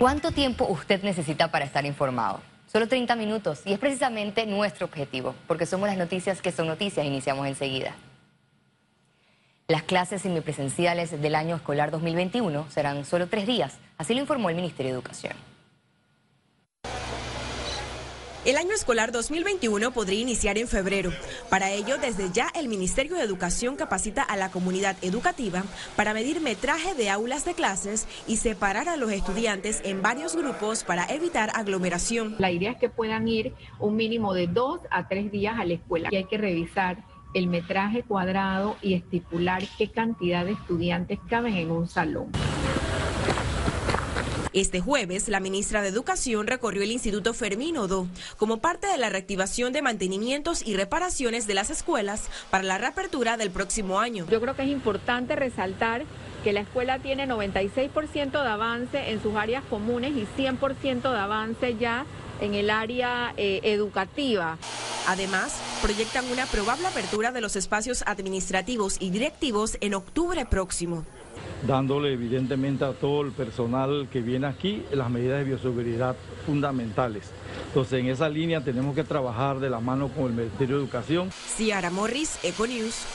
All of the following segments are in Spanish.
¿Cuánto tiempo usted necesita para estar informado? Solo 30 minutos y es precisamente nuestro objetivo, porque somos las noticias que son noticias. Iniciamos enseguida. Las clases semipresenciales del año escolar 2021 serán solo tres días, así lo informó el Ministerio de Educación. El año escolar 2021 podría iniciar en febrero. Para ello, desde ya el Ministerio de Educación capacita a la comunidad educativa para medir metraje de aulas de clases y separar a los estudiantes en varios grupos para evitar aglomeración. La idea es que puedan ir un mínimo de dos a tres días a la escuela y hay que revisar el metraje cuadrado y estipular qué cantidad de estudiantes caben en un salón. Este jueves, la ministra de Educación recorrió el Instituto Fermín Odo como parte de la reactivación de mantenimientos y reparaciones de las escuelas para la reapertura del próximo año. Yo creo que es importante resaltar que la escuela tiene 96% de avance en sus áreas comunes y 100% de avance ya en el área eh, educativa. Además, proyectan una probable apertura de los espacios administrativos y directivos en octubre próximo dándole evidentemente a todo el personal que viene aquí las medidas de bioseguridad fundamentales. Entonces, en esa línea tenemos que trabajar de la mano con el Ministerio de Educación. Ciara Morris, Econews.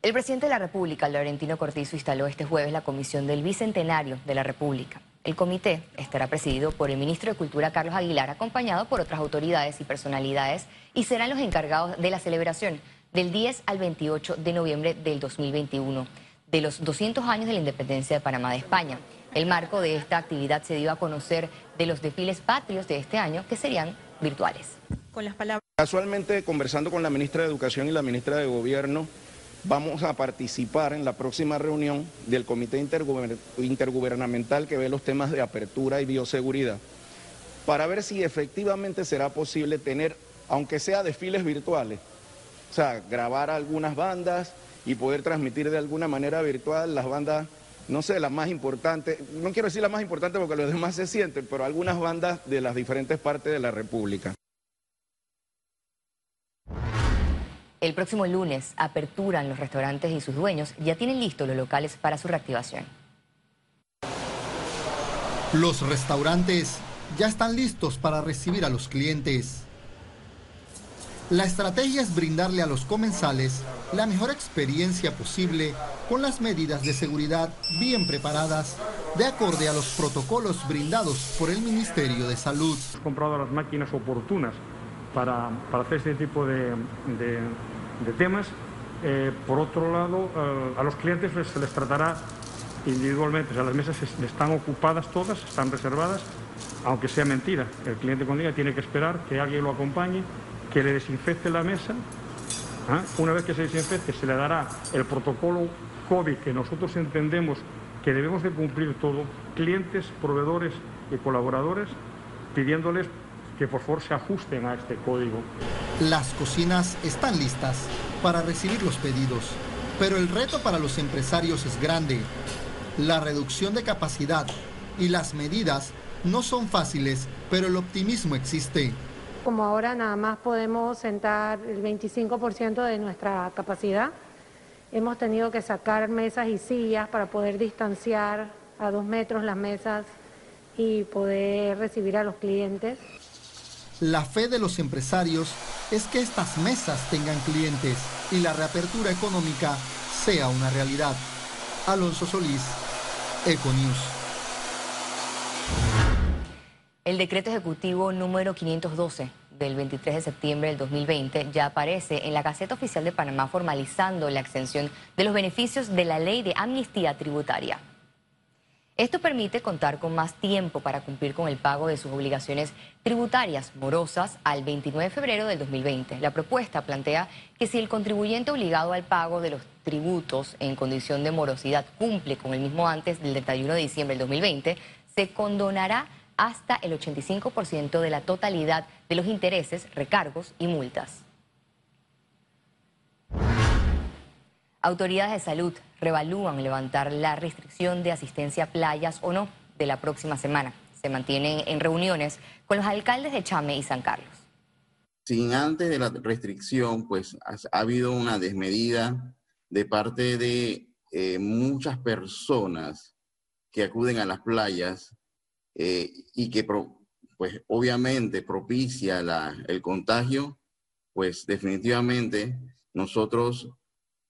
El presidente de la República, Laurentino Cortizo, instaló este jueves la Comisión del Bicentenario de la República. El comité estará presidido por el ministro de Cultura, Carlos Aguilar, acompañado por otras autoridades y personalidades, y serán los encargados de la celebración del 10 al 28 de noviembre del 2021, de los 200 años de la independencia de Panamá de España. El marco de esta actividad se dio a conocer de los desfiles patrios de este año, que serían virtuales. Con las palabras. Casualmente, conversando con la ministra de Educación y la ministra de Gobierno, vamos a participar en la próxima reunión del Comité Intergubernamental que ve los temas de apertura y bioseguridad, para ver si efectivamente será posible tener, aunque sea desfiles virtuales, sea, grabar algunas bandas y poder transmitir de alguna manera virtual las bandas, no sé, las más importantes, no quiero decir las más importantes porque los demás se sienten, pero algunas bandas de las diferentes partes de la República. El próximo lunes aperturan los restaurantes y sus dueños ya tienen listos los locales para su reactivación. Los restaurantes ya están listos para recibir a los clientes. La estrategia es brindarle a los comensales la mejor experiencia posible con las medidas de seguridad bien preparadas de acorde a los protocolos brindados por el Ministerio de Salud. Hemos comprado las máquinas oportunas para, hacer este tipo de, temas. Eh, por otro lado, eh, a los clientes se les tratará individualmente, o sea, las mesas están ocupadas todas, están reservadas, aunque sea mentira. El cliente cuando diga tiene que esperar que alguien lo acompañe que le desinfecte la mesa. ¿ah? Una vez que se desinfecte, se le dará el protocolo COVID que nosotros entendemos que debemos de cumplir todos, clientes, proveedores y colaboradores, pidiéndoles que por favor se ajusten a este código. Las cocinas están listas para recibir los pedidos, pero el reto para los empresarios es grande. La reducción de capacidad y las medidas no son fáciles, pero el optimismo existe como ahora nada más podemos sentar el 25% de nuestra capacidad, hemos tenido que sacar mesas y sillas para poder distanciar a dos metros las mesas y poder recibir a los clientes. La fe de los empresarios es que estas mesas tengan clientes y la reapertura económica sea una realidad. Alonso Solís, Econews. El decreto ejecutivo número 512 del 23 de septiembre del 2020 ya aparece en la Gaceta Oficial de Panamá formalizando la extensión de los beneficios de la ley de amnistía tributaria. Esto permite contar con más tiempo para cumplir con el pago de sus obligaciones tributarias morosas al 29 de febrero del 2020. La propuesta plantea que si el contribuyente obligado al pago de los tributos en condición de morosidad cumple con el mismo antes del 31 de diciembre del 2020, se condonará hasta el 85% de la totalidad de los intereses, recargos y multas. Autoridades de salud revalúan levantar la restricción de asistencia a playas o no de la próxima semana. Se mantienen en reuniones con los alcaldes de Chame y San Carlos. Sin antes de la restricción, pues ha habido una desmedida de parte de eh, muchas personas que acuden a las playas eh, y que pues obviamente propicia el contagio, pues definitivamente nosotros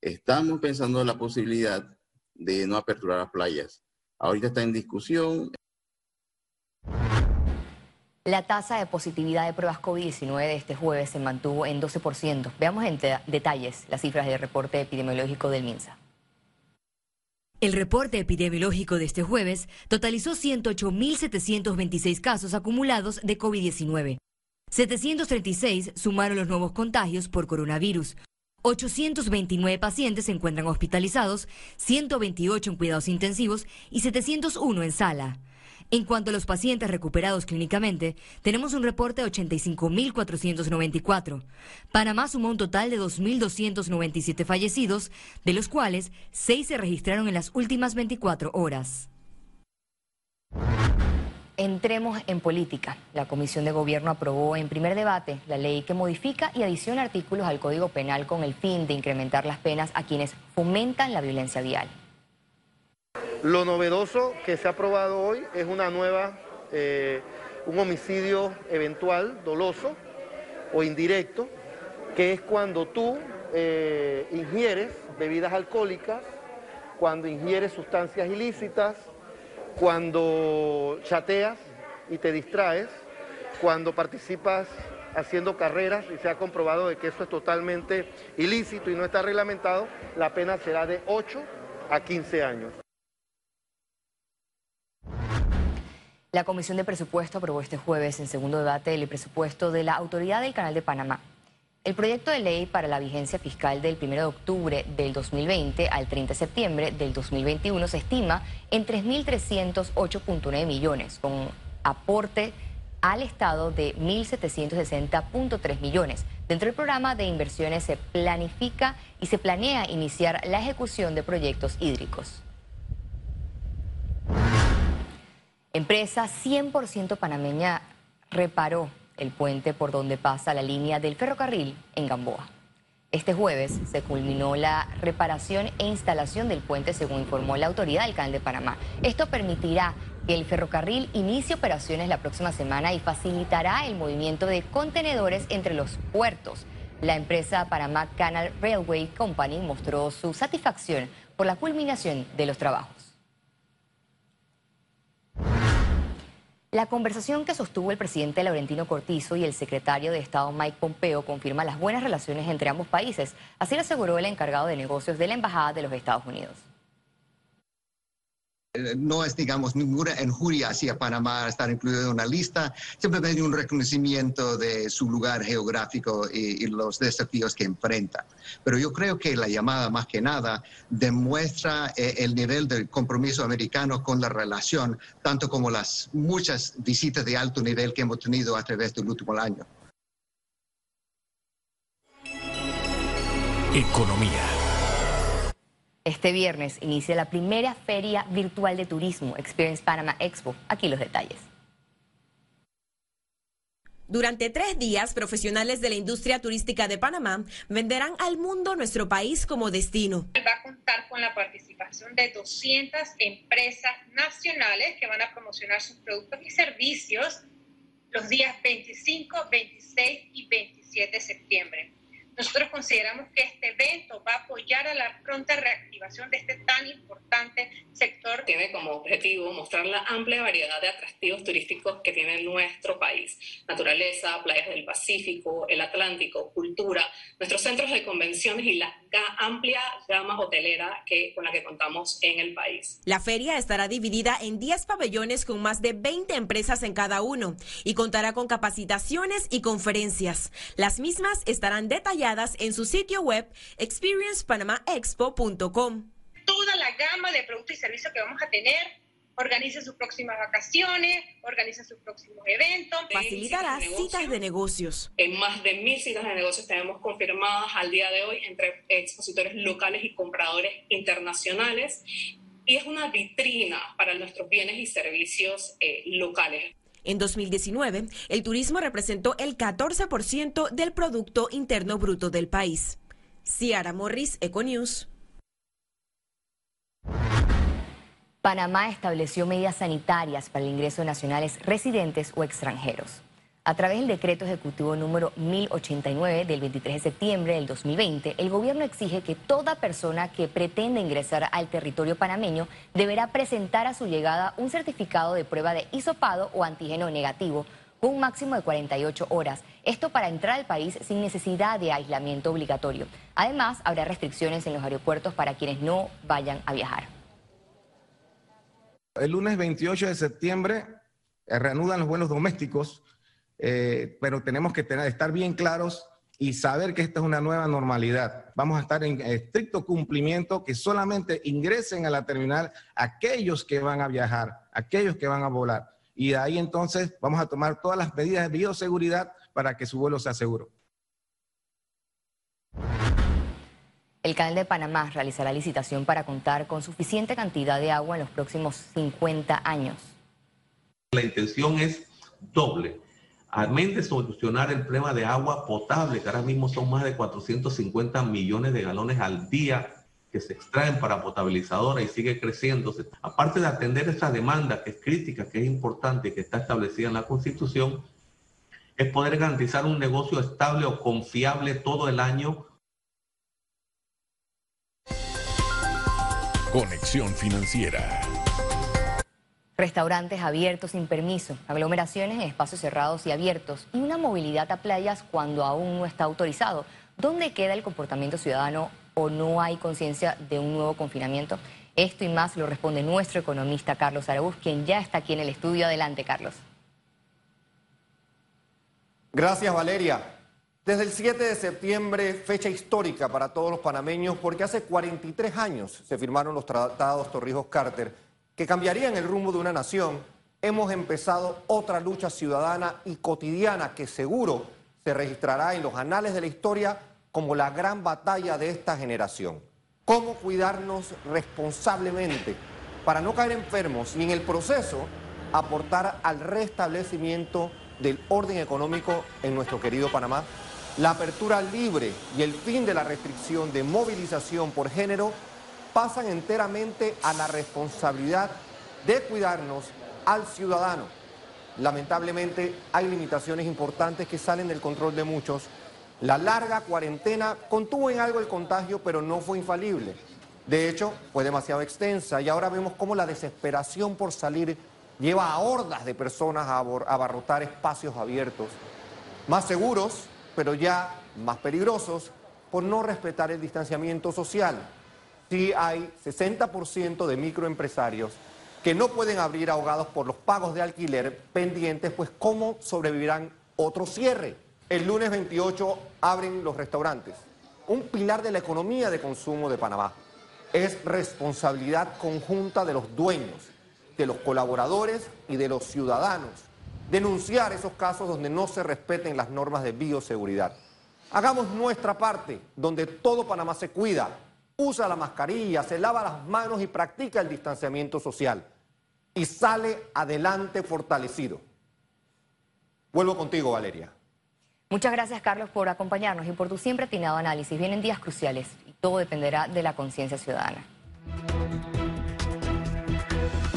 estamos pensando en la posibilidad de no aperturar las playas. Ahorita está en discusión. La tasa de positividad de pruebas COVID-19 de este jueves se mantuvo en 12%. Veamos en detalles las cifras del reporte epidemiológico del MINSA. El reporte epidemiológico de este jueves totalizó 108.726 casos acumulados de COVID-19. 736 sumaron los nuevos contagios por coronavirus. 829 pacientes se encuentran hospitalizados, 128 en cuidados intensivos y 701 en sala. En cuanto a los pacientes recuperados clínicamente, tenemos un reporte de 85.494. Panamá sumó un total de 2.297 fallecidos, de los cuales 6 se registraron en las últimas 24 horas. Entremos en política. La Comisión de Gobierno aprobó en primer debate la ley que modifica y adiciona artículos al Código Penal con el fin de incrementar las penas a quienes fomentan la violencia vial. Lo novedoso que se ha aprobado hoy es una nueva, eh, un homicidio eventual, doloso o indirecto, que es cuando tú eh, ingieres bebidas alcohólicas, cuando ingieres sustancias ilícitas, cuando chateas y te distraes, cuando participas haciendo carreras y se ha comprobado de que eso es totalmente ilícito y no está reglamentado, la pena será de 8 a 15 años. La Comisión de Presupuesto aprobó este jueves en segundo debate el presupuesto de la Autoridad del Canal de Panamá. El proyecto de ley para la vigencia fiscal del 1 de octubre del 2020 al 30 de septiembre del 2021 se estima en 3.308.9 millones, con aporte al Estado de 1.760.3 millones. Dentro del programa de inversiones se planifica y se planea iniciar la ejecución de proyectos hídricos. Empresa 100% panameña reparó el puente por donde pasa la línea del ferrocarril en Gamboa. Este jueves se culminó la reparación e instalación del puente, según informó la autoridad del Canal de Panamá. Esto permitirá que el ferrocarril inicie operaciones la próxima semana y facilitará el movimiento de contenedores entre los puertos. La empresa Panamá Canal Railway Company mostró su satisfacción por la culminación de los trabajos. La conversación que sostuvo el presidente Laurentino Cortizo y el secretario de Estado Mike Pompeo confirma las buenas relaciones entre ambos países, así lo aseguró el encargado de negocios de la Embajada de los Estados Unidos. Eh, no es, digamos, ninguna injuria hacia Panamá estar incluido en una lista, simplemente un reconocimiento de su lugar geográfico y, los desafíos que enfrenta. Pero yo creo que la llamada, más que nada, demuestra eh, el nivel del compromiso americano con la relación, tanto como las muchas visitas de alto nivel que hemos tenido a través del último año. Economía. Este viernes inicia la primera feria virtual de turismo, Experience Panama Expo. Aquí los detalles. Durante tres días, profesionales de la industria turística de Panamá venderán al mundo nuestro país como destino. Va a contar con la participación de 200 empresas nacionales que van a promocionar sus productos y servicios los días 25, 26 y 27 de septiembre. Nosotros consideramos que este evento va a apoyar a la pronta reactivación de este tan importante sector. Tiene como objetivo mostrar la amplia variedad de atractivos turísticos que tiene nuestro país. Naturaleza, playas del Pacífico, el Atlántico, cultura, nuestros centros de convenciones y la amplia gama hotelera que, con la que contamos en el país. La feria estará dividida en 10 pabellones con más de 20 empresas en cada uno y contará con capacitaciones y conferencias. Las mismas estarán detalladas en su sitio web experiencepanamaexpo.com. Toda la gama de productos y servicios que vamos a tener organice sus próximas vacaciones, organice sus próximos eventos. Facilitará citas de negocios. En más de mil citas de negocios tenemos confirmadas al día de hoy entre expositores locales y compradores internacionales. Y es una vitrina para nuestros bienes y servicios eh, locales. En 2019, el turismo representó el 14% del Producto Interno Bruto del país. Ciara Morris, Econews. Panamá estableció medidas sanitarias para el ingreso de nacionales residentes o extranjeros. A través del decreto ejecutivo número 1089 del 23 de septiembre del 2020, el gobierno exige que toda persona que pretenda ingresar al territorio panameño deberá presentar a su llegada un certificado de prueba de hisopado o antígeno negativo con un máximo de 48 horas. Esto para entrar al país sin necesidad de aislamiento obligatorio. Además, habrá restricciones en los aeropuertos para quienes no vayan a viajar. El lunes 28 de septiembre eh, reanudan los vuelos domésticos eh, pero tenemos que tener, estar bien claros y saber que esta es una nueva normalidad. Vamos a estar en estricto cumplimiento, que solamente ingresen a la terminal aquellos que van a viajar, aquellos que van a volar. Y de ahí entonces vamos a tomar todas las medidas de bioseguridad para que su vuelo sea seguro. El Canal de Panamá realizará licitación para contar con suficiente cantidad de agua en los próximos 50 años. La intención es doble Además de solucionar el problema de agua potable, que ahora mismo son más de 450 millones de galones al día que se extraen para potabilizadora y sigue creciéndose. Aparte de atender esa demanda que es crítica, que es importante y que está establecida en la Constitución, es poder garantizar un negocio estable o confiable todo el año. Conexión financiera. Restaurantes abiertos sin permiso, aglomeraciones en espacios cerrados y abiertos y una movilidad a playas cuando aún no está autorizado. ¿Dónde queda el comportamiento ciudadano o no hay conciencia de un nuevo confinamiento? Esto y más lo responde nuestro economista Carlos Araúz, quien ya está aquí en el estudio. Adelante, Carlos. Gracias, Valeria. Desde el 7 de septiembre, fecha histórica para todos los panameños, porque hace 43 años se firmaron los tratados Torrijos-Carter que cambiarían el rumbo de una nación, hemos empezado otra lucha ciudadana y cotidiana que seguro se registrará en los anales de la historia como la gran batalla de esta generación. Cómo cuidarnos responsablemente para no caer enfermos y en el proceso aportar al restablecimiento del orden económico en nuestro querido Panamá. La apertura libre y el fin de la restricción de movilización por género pasan enteramente a la responsabilidad de cuidarnos al ciudadano. Lamentablemente hay limitaciones importantes que salen del control de muchos. La larga cuarentena contuvo en algo el contagio, pero no fue infalible. De hecho, fue demasiado extensa y ahora vemos cómo la desesperación por salir lleva a hordas de personas a abarrotar espacios abiertos, más seguros, pero ya más peligrosos, por no respetar el distanciamiento social sí hay 60% de microempresarios que no pueden abrir ahogados por los pagos de alquiler pendientes, pues ¿cómo sobrevivirán otro cierre? El lunes 28 abren los restaurantes, un pilar de la economía de consumo de Panamá. Es responsabilidad conjunta de los dueños, de los colaboradores y de los ciudadanos denunciar esos casos donde no se respeten las normas de bioseguridad. Hagamos nuestra parte, donde todo Panamá se cuida, usa la mascarilla, se lava las manos y practica el distanciamiento social. Y sale adelante fortalecido. Vuelvo contigo, Valeria. Muchas gracias, Carlos, por acompañarnos y por tu siempre atinado análisis. Vienen días cruciales y todo dependerá de la conciencia ciudadana.